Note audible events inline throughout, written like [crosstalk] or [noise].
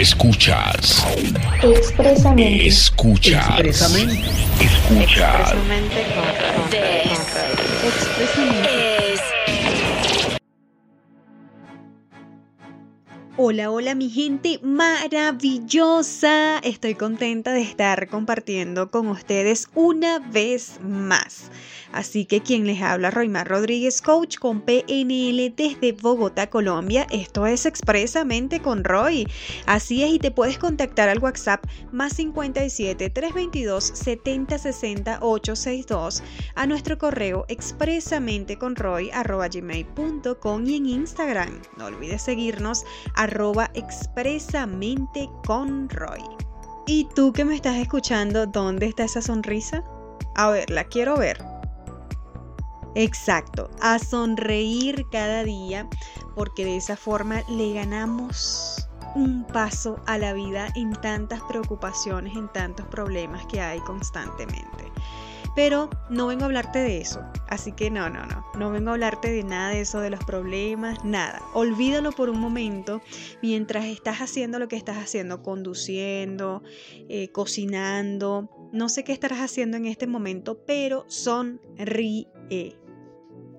Escuchas. Expresamente. Escuchas. Expresamente. Escuchas. Expresamente Expresamente. Hola, hola mi gente maravillosa. Estoy contenta de estar compartiendo con ustedes una vez más. Así que quien les habla, Roymar Rodríguez, coach con PNL desde Bogotá, Colombia. Esto es expresamente con Roy. Así es, y te puedes contactar al WhatsApp más 57 322 70 60 862 a nuestro correo expresamente con Roy gmail.com y en Instagram. No olvides seguirnos arroba expresamente con Roy. ¿Y tú que me estás escuchando, dónde está esa sonrisa? A ver, la quiero ver. Exacto, a sonreír cada día porque de esa forma le ganamos un paso a la vida en tantas preocupaciones, en tantos problemas que hay constantemente. Pero no vengo a hablarte de eso, así que no, no, no, no vengo a hablarte de nada de eso, de los problemas, nada. Olvídalo por un momento mientras estás haciendo lo que estás haciendo, conduciendo, eh, cocinando, no sé qué estarás haciendo en este momento, pero sonríe.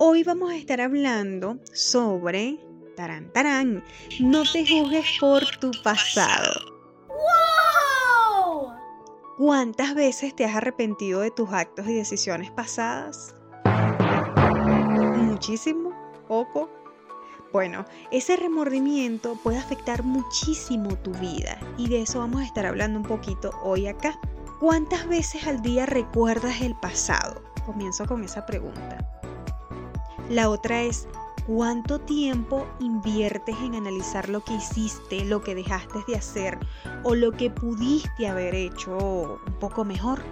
Hoy vamos a estar hablando sobre, tarán, tarán, no te juzgues por tu pasado. ¿Cuántas veces te has arrepentido de tus actos y decisiones pasadas? Muchísimo, poco. Bueno, ese remordimiento puede afectar muchísimo tu vida y de eso vamos a estar hablando un poquito hoy acá. ¿Cuántas veces al día recuerdas el pasado? Comienzo con esa pregunta. La otra es, ¿cuánto tiempo inviertes en analizar lo que hiciste, lo que dejaste de hacer o lo que pudiste haber hecho un poco mejor?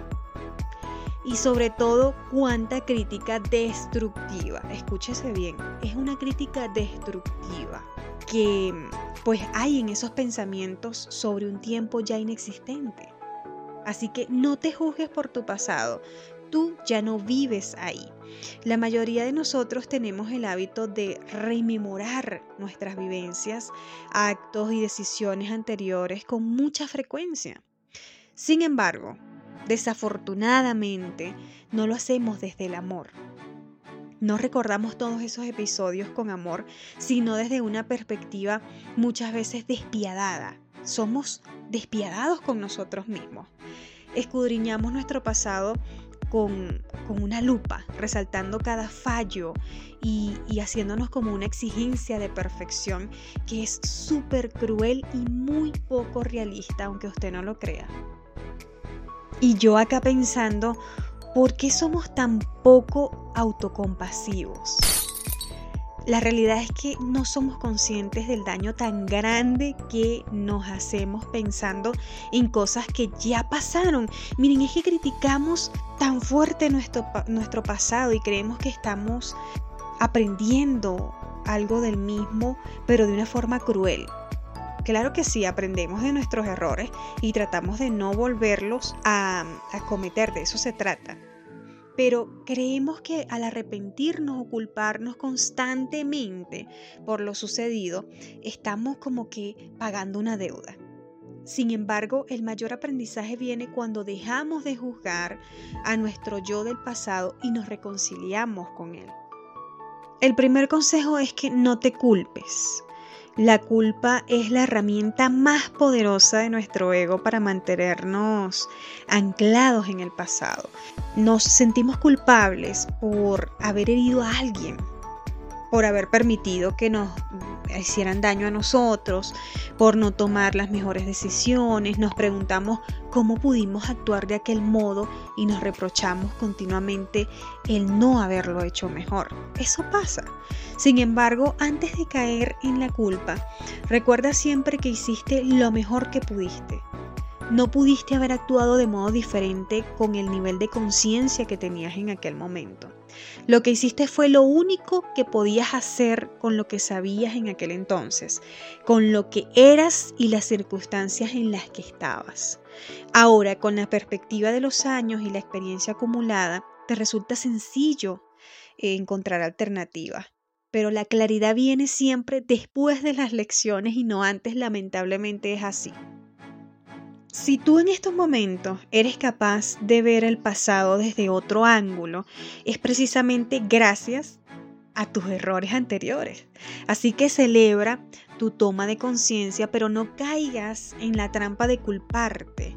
Y sobre todo, cuánta crítica destructiva, escúchese bien, es una crítica destructiva que pues hay en esos pensamientos sobre un tiempo ya inexistente. Así que no te juzgues por tu pasado, tú ya no vives ahí. La mayoría de nosotros tenemos el hábito de rememorar nuestras vivencias, actos y decisiones anteriores con mucha frecuencia. Sin embargo, desafortunadamente, no lo hacemos desde el amor. No recordamos todos esos episodios con amor, sino desde una perspectiva muchas veces despiadada. Somos despiadados con nosotros mismos. Escudriñamos nuestro pasado con, una lupa, resaltando cada fallo y, y haciéndonos como una exigencia de perfección que es súper cruel y muy poco realista, aunque usted no lo crea. Y yo acá pensando, ¿por qué somos tan poco autocompasivos? La realidad es que no somos conscientes del daño tan grande que nos hacemos pensando en cosas que ya pasaron. Miren, es que criticamos tan fuerte nuestro, nuestro pasado y creemos que estamos aprendiendo algo del mismo, pero de una forma cruel. Claro que sí, aprendemos de nuestros errores y tratamos de no volverlos a, a cometer, de eso se trata pero creemos que al arrepentirnos o culparnos constantemente por lo sucedido, estamos como que pagando una deuda. Sin embargo, el mayor aprendizaje viene cuando dejamos de juzgar a nuestro yo del pasado y nos reconciliamos con él. El primer consejo es que no te culpes. La culpa es la herramienta más poderosa de nuestro ego para mantenernos anclados en el pasado. Nos sentimos culpables por haber herido a alguien, por haber permitido que nos hicieran daño a nosotros, por no tomar las mejores decisiones, nos preguntamos cómo pudimos actuar de aquel modo y nos reprochamos continuamente el no haberlo hecho mejor. Eso pasa. Sin embargo, antes de caer en la culpa, recuerda siempre que hiciste lo mejor que pudiste. No pudiste haber actuado de modo diferente con el nivel de conciencia que tenías en aquel momento. Lo que hiciste fue lo único que podías hacer con lo que sabías en aquel entonces, con lo que eras y las circunstancias en las que estabas. Ahora, con la perspectiva de los años y la experiencia acumulada, te resulta sencillo encontrar alternativas. pero la claridad viene siempre después de las lecciones y no antes, lamentablemente es así. Si tú en estos momentos eres capaz de ver el pasado desde otro ángulo, es precisamente gracias a tus errores anteriores. Así que celebra tu toma de conciencia, pero no caigas en la trampa de culparte.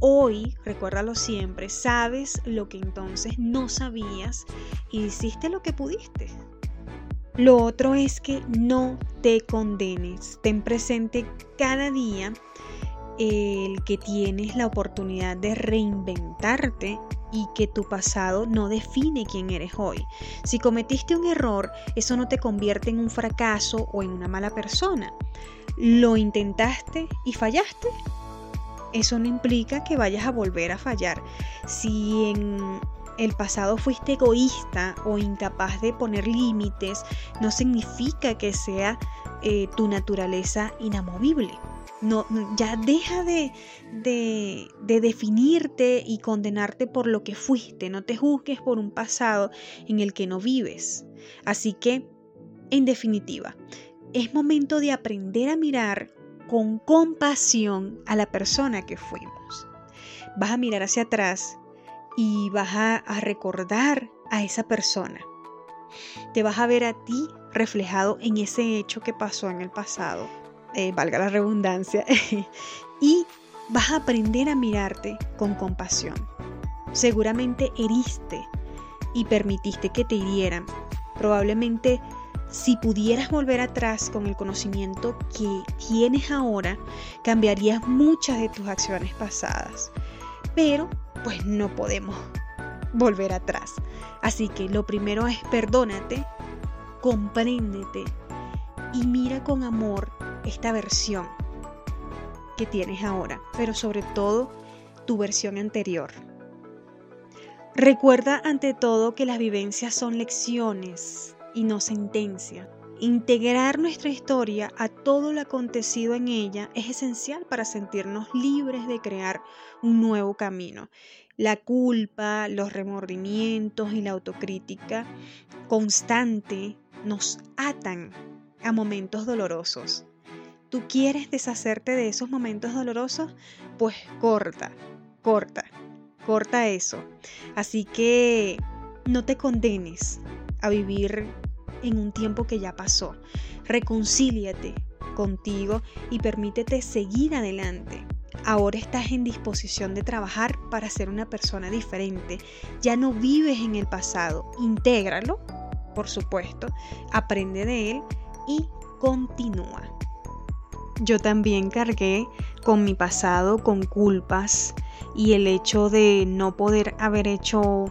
Hoy, recuérdalo siempre, sabes lo que entonces no sabías y hiciste lo que pudiste. Lo otro es que no te condenes. Ten presente cada día el que tienes la oportunidad de reinventarte y que tu pasado no define quién eres hoy. Si cometiste un error, eso no te convierte en un fracaso o en una mala persona. Lo intentaste y fallaste. Eso no implica que vayas a volver a fallar. Si en el pasado fuiste egoísta o incapaz de poner límites, no significa que sea eh, tu naturaleza inamovible. Ya deja de, de, de, definirte y condenarte por lo que fuiste. No te juzgues por un pasado en el que no vives. Así que, en definitiva, es momento de aprender a mirar con compasión a la persona que fuimos. Vas a mirar hacia atrás y vas a, a recordar a esa persona. Te vas a ver a ti reflejado en ese hecho que pasó en el pasado eh, valga la redundancia, [laughs] y vas a aprender a mirarte con compasión. Seguramente heriste y permitiste que te hirieran. Probablemente si pudieras volver atrás con el conocimiento que tienes ahora, cambiarías muchas de tus acciones pasadas. Pero pues no podemos volver atrás. Así que lo primero es perdónate, compréndete y mira con amor esta versión que tienes ahora, pero sobre todo tu versión anterior. Recuerda ante todo que las vivencias son lecciones y no sentencia. Integrar nuestra historia a todo lo acontecido en ella es esencial para sentirnos libres de crear un nuevo camino. La culpa, los remordimientos y la autocrítica constante nos atan a momentos dolorosos tú quieres deshacerte de esos momentos dolorosos, pues corta, corta, corta eso. Así que no te condenes a vivir en un tiempo que ya pasó. Reconcíliate contigo y permítete seguir adelante. Ahora estás en disposición de trabajar para ser una persona diferente. Ya no vives en el pasado. Intégralo, por supuesto, aprende de él y continúa. Yo también cargué con mi pasado, con culpas y el hecho de no poder haber hecho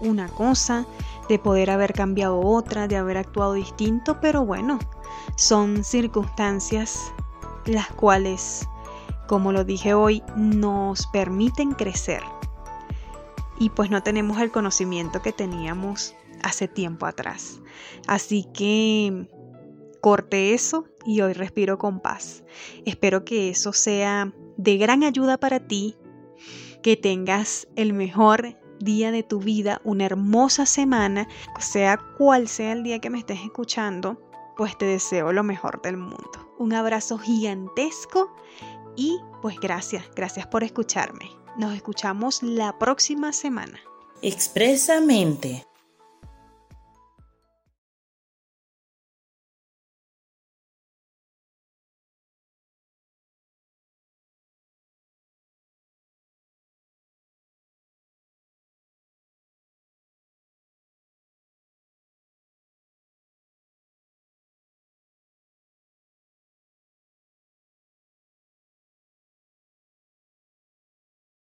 una cosa, de poder haber cambiado otra, de haber actuado distinto, pero bueno, son circunstancias las cuales, como lo dije hoy, nos permiten crecer. Y pues no tenemos el conocimiento que teníamos hace tiempo atrás. Así que corte eso y hoy respiro con paz. Espero que eso sea de gran ayuda para ti, que tengas el mejor día de tu vida, una hermosa semana, sea cual sea el día que me estés escuchando, pues te deseo lo mejor del mundo. Un abrazo gigantesco y pues gracias, gracias por escucharme. Nos escuchamos la próxima semana. Expresamente